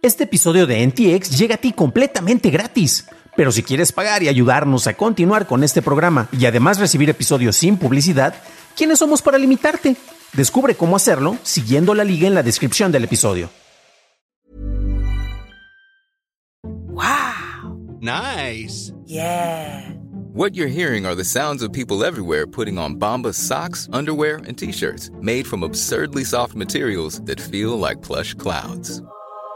Este episodio de NTX llega a ti completamente gratis. Pero si quieres pagar y ayudarnos a continuar con este programa y además recibir episodios sin publicidad, ¿quiénes somos para limitarte? Descubre cómo hacerlo siguiendo la liga en la descripción del episodio. Wow. Nice. Yeah. What you're hearing are the sounds of people everywhere putting on Bombas socks, underwear, and t-shirts made from absurdly soft materials that feel like plush clouds.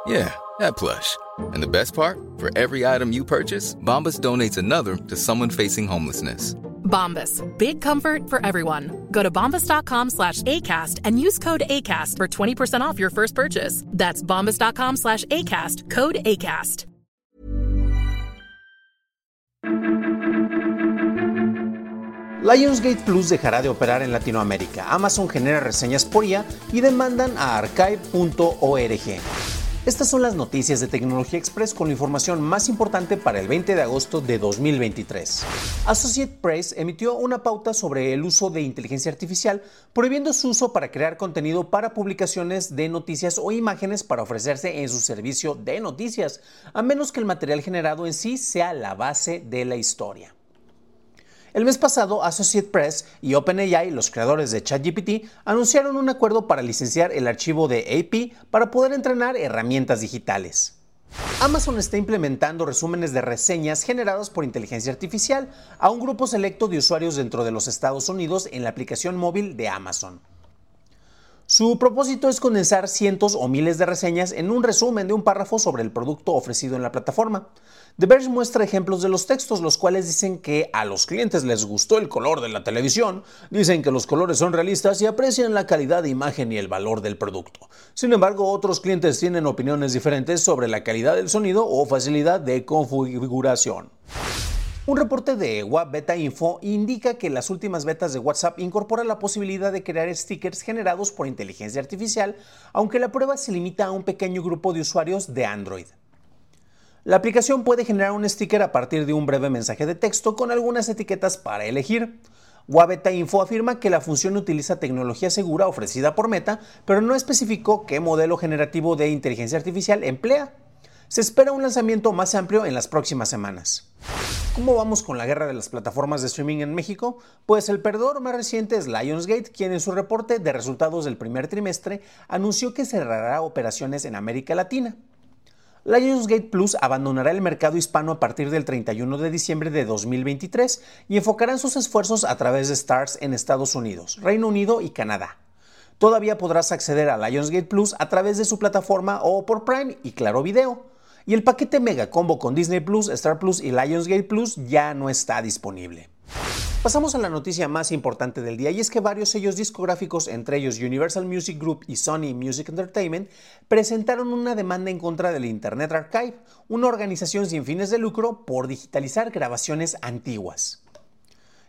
Yeah, that plush. And the best part? For every item you purchase, Bombas donates another to someone facing homelessness. Bombas. Big comfort for everyone. Go to bombas.com slash ACAST and use code ACAST for 20% off your first purchase. That's bombas.com slash ACAST. Code ACAST. Lionsgate Plus dejará de operar en Latinoamérica. Amazon genera reseñas por IA y demandan a archive.org. Estas son las noticias de Tecnología Express con la información más importante para el 20 de agosto de 2023. Associate Press emitió una pauta sobre el uso de inteligencia artificial, prohibiendo su uso para crear contenido para publicaciones de noticias o imágenes para ofrecerse en su servicio de noticias, a menos que el material generado en sí sea la base de la historia. El mes pasado, Associate Press y OpenAI, los creadores de ChatGPT, anunciaron un acuerdo para licenciar el archivo de AP para poder entrenar herramientas digitales. Amazon está implementando resúmenes de reseñas generados por inteligencia artificial a un grupo selecto de usuarios dentro de los Estados Unidos en la aplicación móvil de Amazon. Su propósito es condensar cientos o miles de reseñas en un resumen de un párrafo sobre el producto ofrecido en la plataforma. The Verge muestra ejemplos de los textos, los cuales dicen que a los clientes les gustó el color de la televisión, dicen que los colores son realistas y aprecian la calidad de imagen y el valor del producto. Sin embargo, otros clientes tienen opiniones diferentes sobre la calidad del sonido o facilidad de configuración. Un reporte de Web Beta Info indica que las últimas betas de WhatsApp incorporan la posibilidad de crear stickers generados por inteligencia artificial, aunque la prueba se limita a un pequeño grupo de usuarios de Android. La aplicación puede generar un sticker a partir de un breve mensaje de texto con algunas etiquetas para elegir. Wabeta Info afirma que la función utiliza tecnología segura ofrecida por Meta, pero no especificó qué modelo generativo de inteligencia artificial emplea. Se espera un lanzamiento más amplio en las próximas semanas. ¿Cómo vamos con la guerra de las plataformas de streaming en México? Pues el perdedor más reciente es Lionsgate, quien en su reporte de resultados del primer trimestre anunció que cerrará operaciones en América Latina. Lionsgate Plus abandonará el mercado hispano a partir del 31 de diciembre de 2023 y enfocarán sus esfuerzos a través de Stars en Estados Unidos, Reino Unido y Canadá. Todavía podrás acceder a Lionsgate Plus a través de su plataforma o por Prime y Claro Video. Y el paquete Mega Combo con Disney Plus, Star Plus y Lionsgate Plus ya no está disponible. Pasamos a la noticia más importante del día y es que varios sellos discográficos, entre ellos Universal Music Group y Sony Music Entertainment, presentaron una demanda en contra del Internet Archive, una organización sin fines de lucro por digitalizar grabaciones antiguas.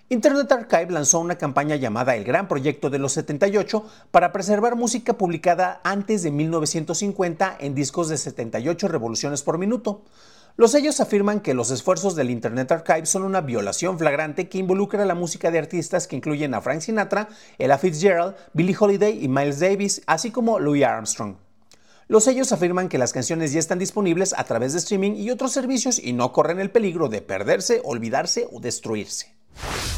Internet Archive lanzó una campaña llamada El Gran Proyecto de los 78 para preservar música publicada antes de 1950 en discos de 78 revoluciones por minuto. Los sellos afirman que los esfuerzos del Internet Archive son una violación flagrante que involucra la música de artistas que incluyen a Frank Sinatra, Ella Fitzgerald, Billie Holiday y Miles Davis, así como Louis Armstrong. Los sellos afirman que las canciones ya están disponibles a través de streaming y otros servicios y no corren el peligro de perderse, olvidarse o destruirse.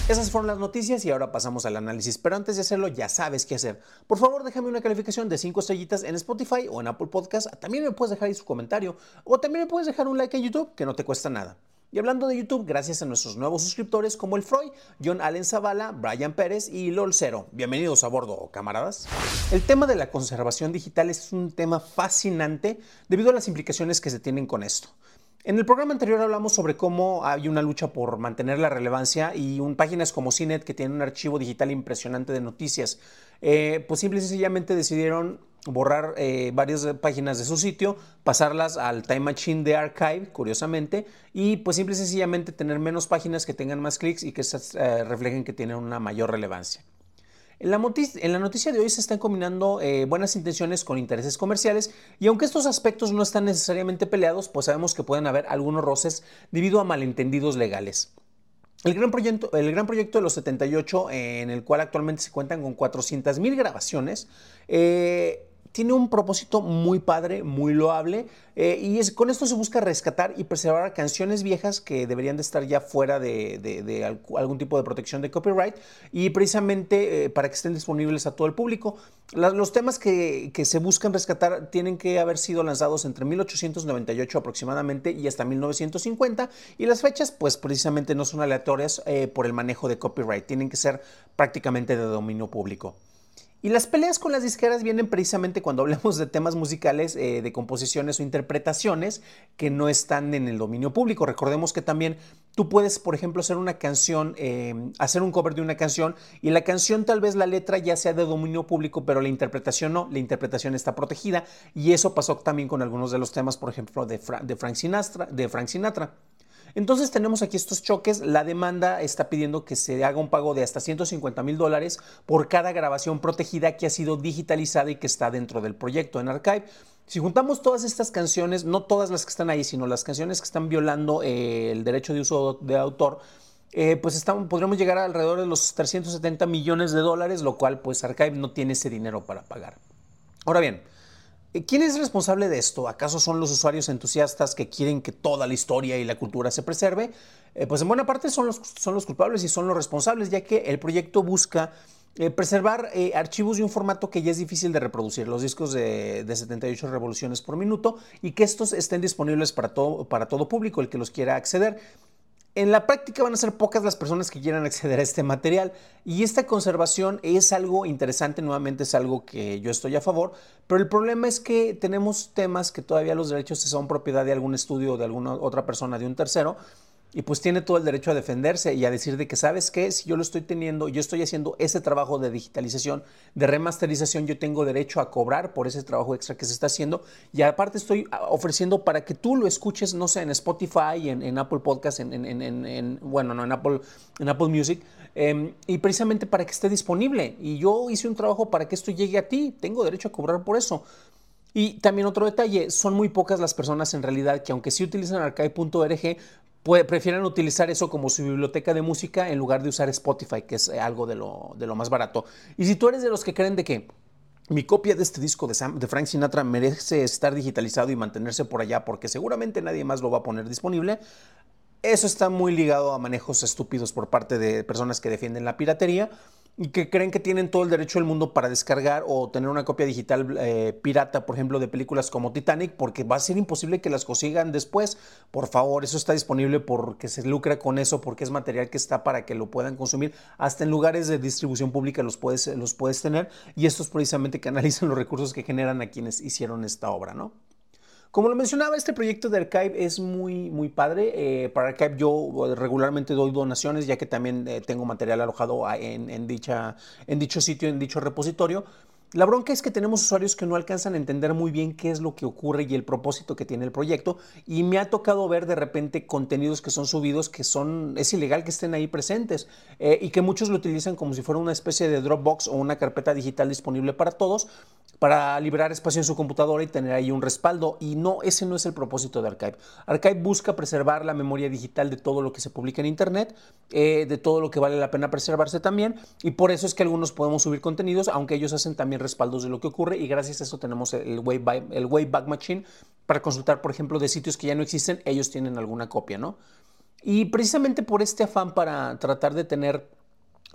Esas fueron las noticias y ahora pasamos al análisis, pero antes de hacerlo ya sabes qué hacer. Por favor déjame una calificación de 5 estrellitas en Spotify o en Apple Podcast. También me puedes dejar ahí su comentario o también me puedes dejar un like en YouTube que no te cuesta nada. Y hablando de YouTube, gracias a nuestros nuevos suscriptores como el Freud, John Allen Zavala, Brian Pérez y LOL Cero. Bienvenidos a bordo, camaradas. El tema de la conservación digital es un tema fascinante debido a las implicaciones que se tienen con esto. En el programa anterior hablamos sobre cómo hay una lucha por mantener la relevancia y un, páginas como CINET que tienen un archivo digital impresionante de noticias, eh, pues simple y sencillamente decidieron borrar eh, varias páginas de su sitio, pasarlas al Time Machine de Archive, curiosamente, y pues simple y sencillamente tener menos páginas que tengan más clics y que eh, reflejen que tienen una mayor relevancia. En la, noticia, de hoy se están combinando eh, buenas intenciones con intereses comerciales y aunque estos aspectos no están necesariamente peleados, pues sabemos que pueden haber algunos roces debido a malentendidos legales. El gran, proyecto, el gran proyecto de los 78, en el cual actualmente se cuentan con 400.000 grabaciones, eh, tiene un propósito muy padre, muy loable, eh, y es, con esto se busca rescatar y preservar canciones viejas que deberían de estar ya fuera de, algún tipo de protección de copyright, y precisamente eh, para que estén disponibles a todo el público. los temas que, que, se buscan rescatar tienen que haber sido lanzados entre 1898 aproximadamente y hasta 1950, y las fechas pues precisamente no son aleatorias por el manejo de copyright, tienen que ser prácticamente de dominio público. Y las peleas con las disqueras vienen precisamente cuando hablamos de temas musicales, eh, de composiciones o interpretaciones que no están en el dominio público. Recordemos que también tú puedes, por ejemplo, hacer una canción, em, hacer un cover de una canción y la canción tal vez la letra ya sea de dominio público, pero la interpretación no, la interpretación está protegida y eso pasó también con algunos de los temas, por ejemplo, de, Frank. De Frank Sinatra. Entonces tenemos aquí estos choques. La demanda está pidiendo que se haga un pago de hasta 150 mil dólares por cada grabación protegida que ha sido digitalizada y que está dentro del proyecto en Archive. Si juntamos todas estas canciones, no todas las que están ahí, sino las canciones que están violando eh, el derecho de uso de autor, eh, pues estamos, podríamos llegar a alrededor de los 370 millones de dólares, lo cual pues Archive no tiene ese dinero para pagar. Ahora bien, ¿Quién es responsable de esto? ¿Acaso son los usuarios entusiastas que quieren que toda la historia y la cultura se preserve? Eh, pues en buena parte son los, son los culpables y son los responsables, ya que el proyecto busca eh, preservar archivos de un formato que ya es difícil de reproducir, los discos de, 78 revoluciones por minuto, y que estos estén disponibles para todo, para todo público, el que los quiera acceder. En la práctica van a ser pocas las personas que quieran acceder a este material. Y esta conservación es algo interesante, nuevamente es algo que yo estoy a favor, pero el problema es que tenemos temas que todavía los derechos son propiedad de algún estudio o de alguna otra persona, de un tercero, y pues tiene todo el derecho a defenderse y a decir de que, ¿sabes qué? Si yo lo estoy teniendo, yo estoy haciendo ese trabajo de digitalización, de remasterización, yo tengo derecho a cobrar por ese trabajo extra que se está haciendo y aparte estoy ofreciendo para que tú lo escuches, no sé, en Spotify, en, Apple Podcast, en, bueno, no, en Apple, en Apple Music, em, y precisamente para que esté disponible. Y yo hice un trabajo para que esto llegue a ti, tengo derecho a cobrar por eso. Y también otro detalle, son muy pocas las personas en realidad que aunque sí utilizan archive.org, prefieren utilizar eso como su biblioteca de música en lugar de usar Spotify, que es algo de lo, de lo más barato. Y si tú eres de los que creen de que mi copia de este disco de, de, Frank Sinatra merece estar digitalizado y mantenerse por allá porque seguramente nadie más lo va a poner disponible. Eso está muy ligado a manejos estúpidos por parte de personas que defienden la piratería y que creen que tienen todo el derecho del mundo para descargar o tener una copia digital eh, pirata, por ejemplo, de películas como Titanic, porque va a ser imposible que las consigan después. Por favor, eso está disponible porque se lucra con eso, porque es material que está para que lo puedan consumir. Hasta en lugares de distribución pública los puedes, los puedes tener y estos precisamente canalizan los recursos que generan a quienes hicieron esta obra, ¿no? Como lo mencionaba, este proyecto de Archive es muy, muy padre. Eh, para Archive yo eh, regularmente doy donaciones, ya que también eh, tengo material alojado en, dicha, en dicho sitio, en dicho repositorio. La bronca es que tenemos usuarios que no alcanzan a entender muy bien qué es lo que ocurre y el propósito que tiene el proyecto y me ha tocado ver de repente contenidos que son subidos que son es ilegal que estén ahí presentes y que muchos lo utilizan como si fuera una especie de Dropbox o una carpeta digital disponible para todos para liberar espacio en su computadora y tener ahí un respaldo y no ese no es el propósito de Archive. Archive busca preservar la memoria digital de todo lo que se publica en internet, eh, de todo lo que vale la pena preservarse también y por eso es que algunos podemos subir contenidos aunque ellos hacen también respaldos de lo que ocurre y gracias a eso tenemos el Wayback, el Machine para consultar, por ejemplo, de sitios que ya no existen, ellos tienen alguna copia, ¿no? Y precisamente por este afán para tratar de tener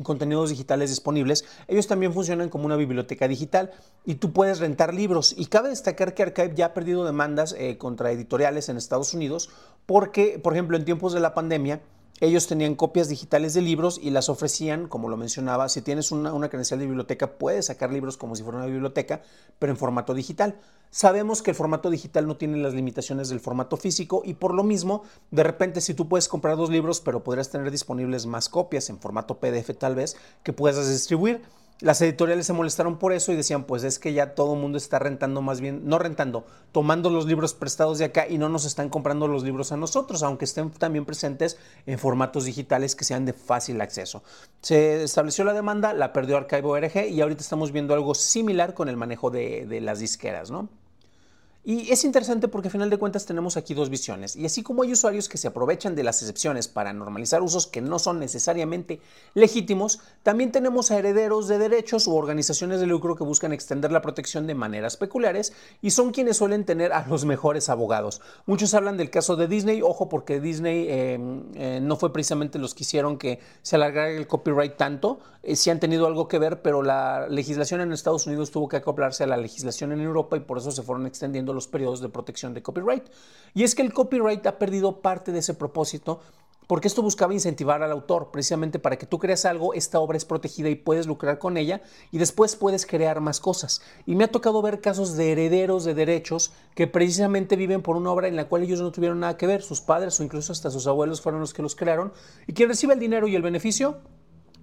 contenidos digitales disponibles, ellos también funcionan como una biblioteca digital y tú puedes rentar libros. Y cabe destacar que Archive ya ha perdido demandas eh, contra editoriales en Estados Unidos porque, por ejemplo, en tiempos de la pandemia, ellos tenían copias digitales de libros y las ofrecían, como lo mencionaba, si tienes una, una, credencial de biblioteca, puedes sacar libros como si fuera una biblioteca, pero en formato digital. Sabemos que el formato digital no tiene las limitaciones del formato físico y por lo mismo, de repente si tú puedes comprar dos libros, pero podrías tener disponibles más copias en formato PDF tal vez, que puedas distribuir. Las editoriales se molestaron por eso y decían, pues es que ya todo el mundo está rentando más bien, no rentando, tomando los libros prestados de acá y no nos están comprando los libros a nosotros, aunque estén también presentes en formatos digitales que sean de fácil acceso. Se estableció la demanda, la perdió Archive.org y ahorita estamos viendo algo similar con el manejo de, de las disqueras, ¿no? Y es interesante porque a final de cuentas tenemos aquí dos visiones. Y así como hay usuarios que se aprovechan de las excepciones para normalizar usos que no son necesariamente legítimos, también tenemos a herederos de derechos u organizaciones de lucro que buscan extender la protección de maneras peculiares y son quienes suelen tener a los mejores abogados. Muchos hablan del caso de Disney, ojo porque Disney em, eh, no fue precisamente los que hicieron que se alargara el copyright tanto, eh, sí han tenido algo que ver, pero la legislación en Estados Unidos tuvo que acoplarse a la legislación en Europa y por eso se fueron extendiendo los periodos de protección de copyright. Y es que el copyright ha perdido parte de ese propósito porque esto buscaba incentivar al autor, precisamente para que tú creas algo, esta obra es protegida y puedes lucrar con ella y después puedes crear más cosas. Y me ha tocado ver casos de herederos de derechos que precisamente viven por una obra en la cual ellos no tuvieron nada que ver, sus padres o incluso hasta sus abuelos fueron los que los crearon, y quien recibe el dinero y el beneficio,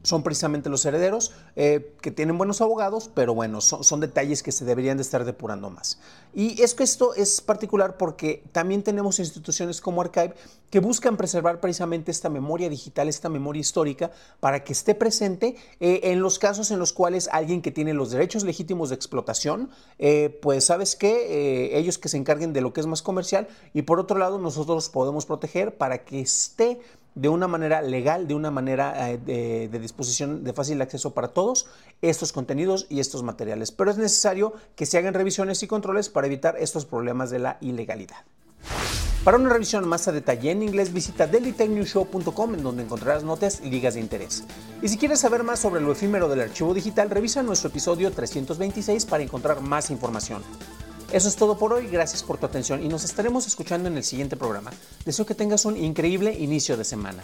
son precisamente los herederos, eh, que tienen buenos abogados, pero bueno, son, detalles que se deberían de estar depurando más. Y es que esto es particular porque también tenemos instituciones como Archive que buscan preservar precisamente esta memoria digital, esta memoria histórica, para que esté presente eh, en los casos en los cuales alguien que tiene los derechos legítimos de explotación, eh, pues sabes que ellos que se encarguen de lo que es más comercial y por otro lado nosotros podemos proteger para que esté de una manera legal, de una manera eh, de, disposición de fácil acceso para todos estos contenidos y estos materiales. Pero es necesario que se hagan revisiones y controles para evitar estos problemas de la ilegalidad. Para una revisión más a detalle en inglés, visita dailytechnewshow.com en donde encontrarás notas y ligas de interés. Y si quieres saber más sobre lo efímero del archivo digital, revisa nuestro episodio 326 para encontrar más información. Eso es todo por hoy, gracias por tu atención y nos estaremos escuchando en el siguiente programa. Deseo que tengas un increíble inicio de semana.